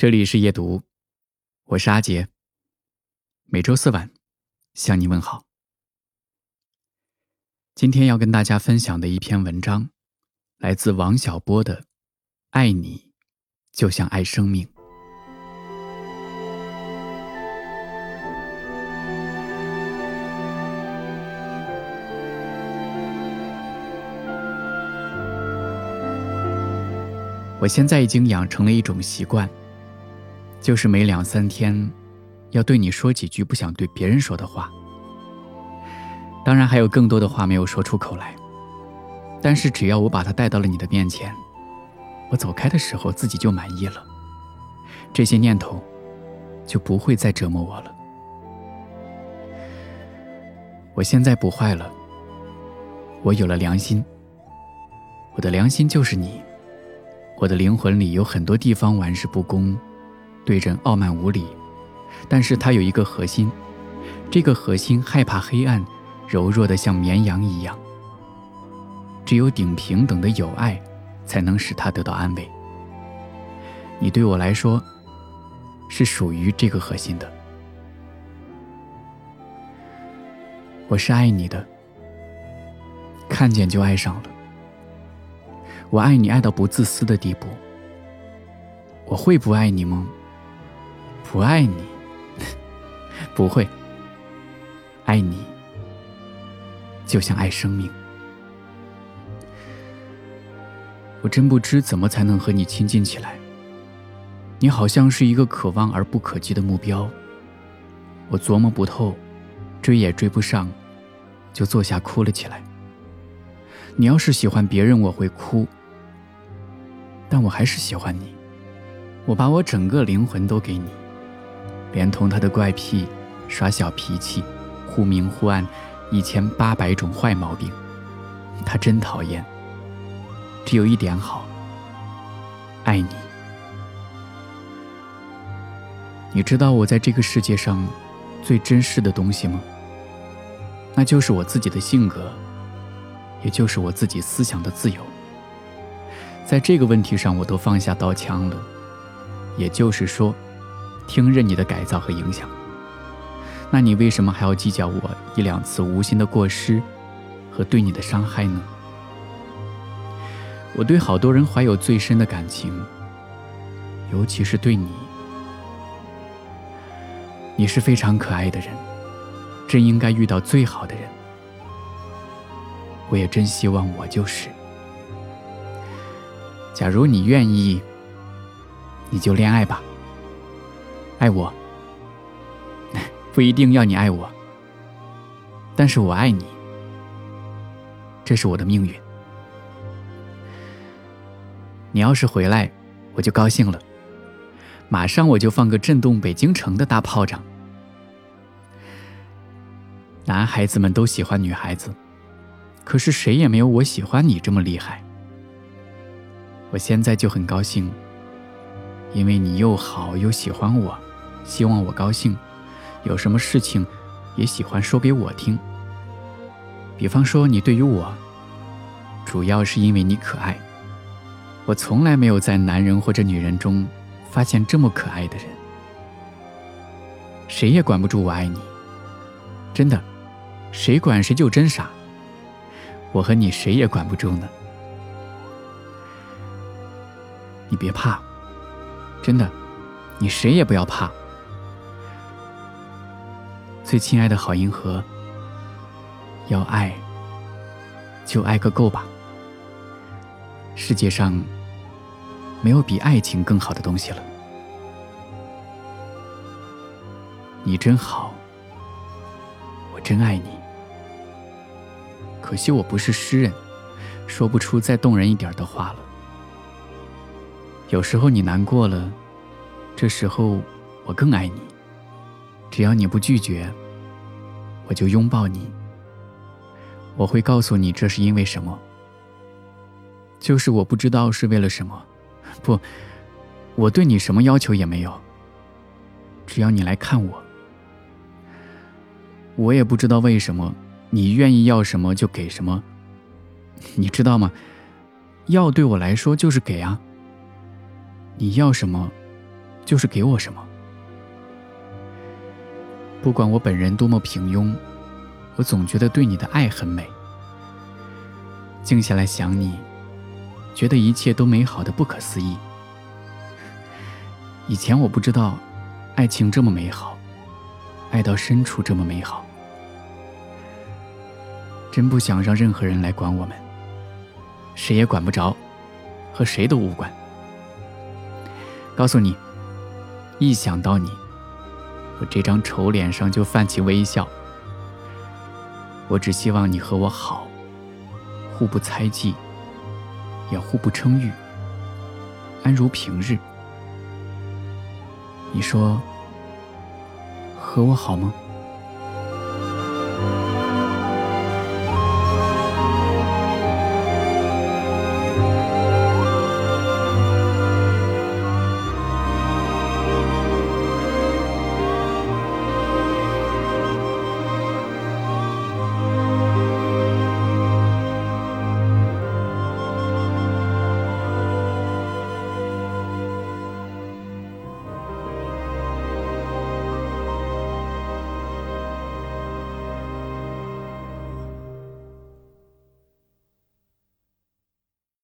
这里是夜读，我是阿杰。每周四晚向你问好。今天要跟大家分享的一篇文章，来自王小波的《爱你就像爱生命》。我现在已经养成了一种习惯。就是每两三天，要对你说几句不想对别人说的话。当然还有更多的话没有说出口来，但是只要我把它带到了你的面前，我走开的时候自己就满意了。这些念头就不会再折磨我了。我现在不坏了，我有了良心。我的良心就是你，我的灵魂里有很多地方玩世不恭。对人傲慢无礼，但是他有一个核心，这个核心害怕黑暗，柔弱的像绵羊一样。只有顶平等的友爱，才能使他得到安慰。你对我来说，是属于这个核心的。我是爱你的，看见就爱上了。我爱你爱到不自私的地步。我会不爱你吗？不爱你，不会。爱你，就像爱生命。我真不知怎么才能和你亲近起来。你好像是一个可望而不可及的目标，我琢磨不透，追也追不上，就坐下哭了起来。你要是喜欢别人，我会哭，但我还是喜欢你。我把我整个灵魂都给你。连同他的怪癖、耍小脾气、忽明忽暗、一千八百种坏毛病，他真讨厌。只有一点好，爱你。你知道我在这个世界上最珍视的东西吗？那就是我自己的性格，也就是我自己思想的自由。在这个问题上，我都放下刀枪了。也就是说。听任你的改造和影响，那你为什么还要计较我一两次无心的过失和对你的伤害呢？我对好多人怀有最深的感情，尤其是对你。你是非常可爱的人，真应该遇到最好的人。我也真希望我就是。假如你愿意，你就恋爱吧。爱我，不一定要你爱我，但是我爱你，这是我的命运。你要是回来，我就高兴了，马上我就放个震动北京城的大炮仗。男孩子们都喜欢女孩子，可是谁也没有我喜欢你这么厉害。我现在就很高兴，因为你又好又喜欢我。希望我高兴，有什么事情也喜欢说给我听。比方说，你对于我，主要是因为你可爱。我从来没有在男人或者女人中发现这么可爱的人。谁也管不住我爱你，真的，谁管谁就真傻。我和你谁也管不住呢。你别怕，真的，你谁也不要怕。最亲爱的好银河，要爱就爱个够吧。世界上没有比爱情更好的东西了。你真好，我真爱你。可惜我不是诗人，说不出再动人一点的话了。有时候你难过了，这时候我更爱你。只要你不拒绝。我就拥抱你，我会告诉你这是因为什么。就是我不知道是为了什么，不，我对你什么要求也没有。只要你来看我，我也不知道为什么，你愿意要什么就给什么。你知道吗？要对我来说就是给啊。你要什么，就是给我什么。不管我本人多么平庸，我总觉得对你的爱很美。静下来想你，觉得一切都美好的不可思议。以前我不知道，爱情这么美好，爱到深处这么美好。真不想让任何人来管我们，谁也管不着，和谁都无关。告诉你，一想到你，我这张丑脸上就泛起微笑。我只希望你和我好，互不猜忌，也互不称誉，安如平日。你说，和我好吗？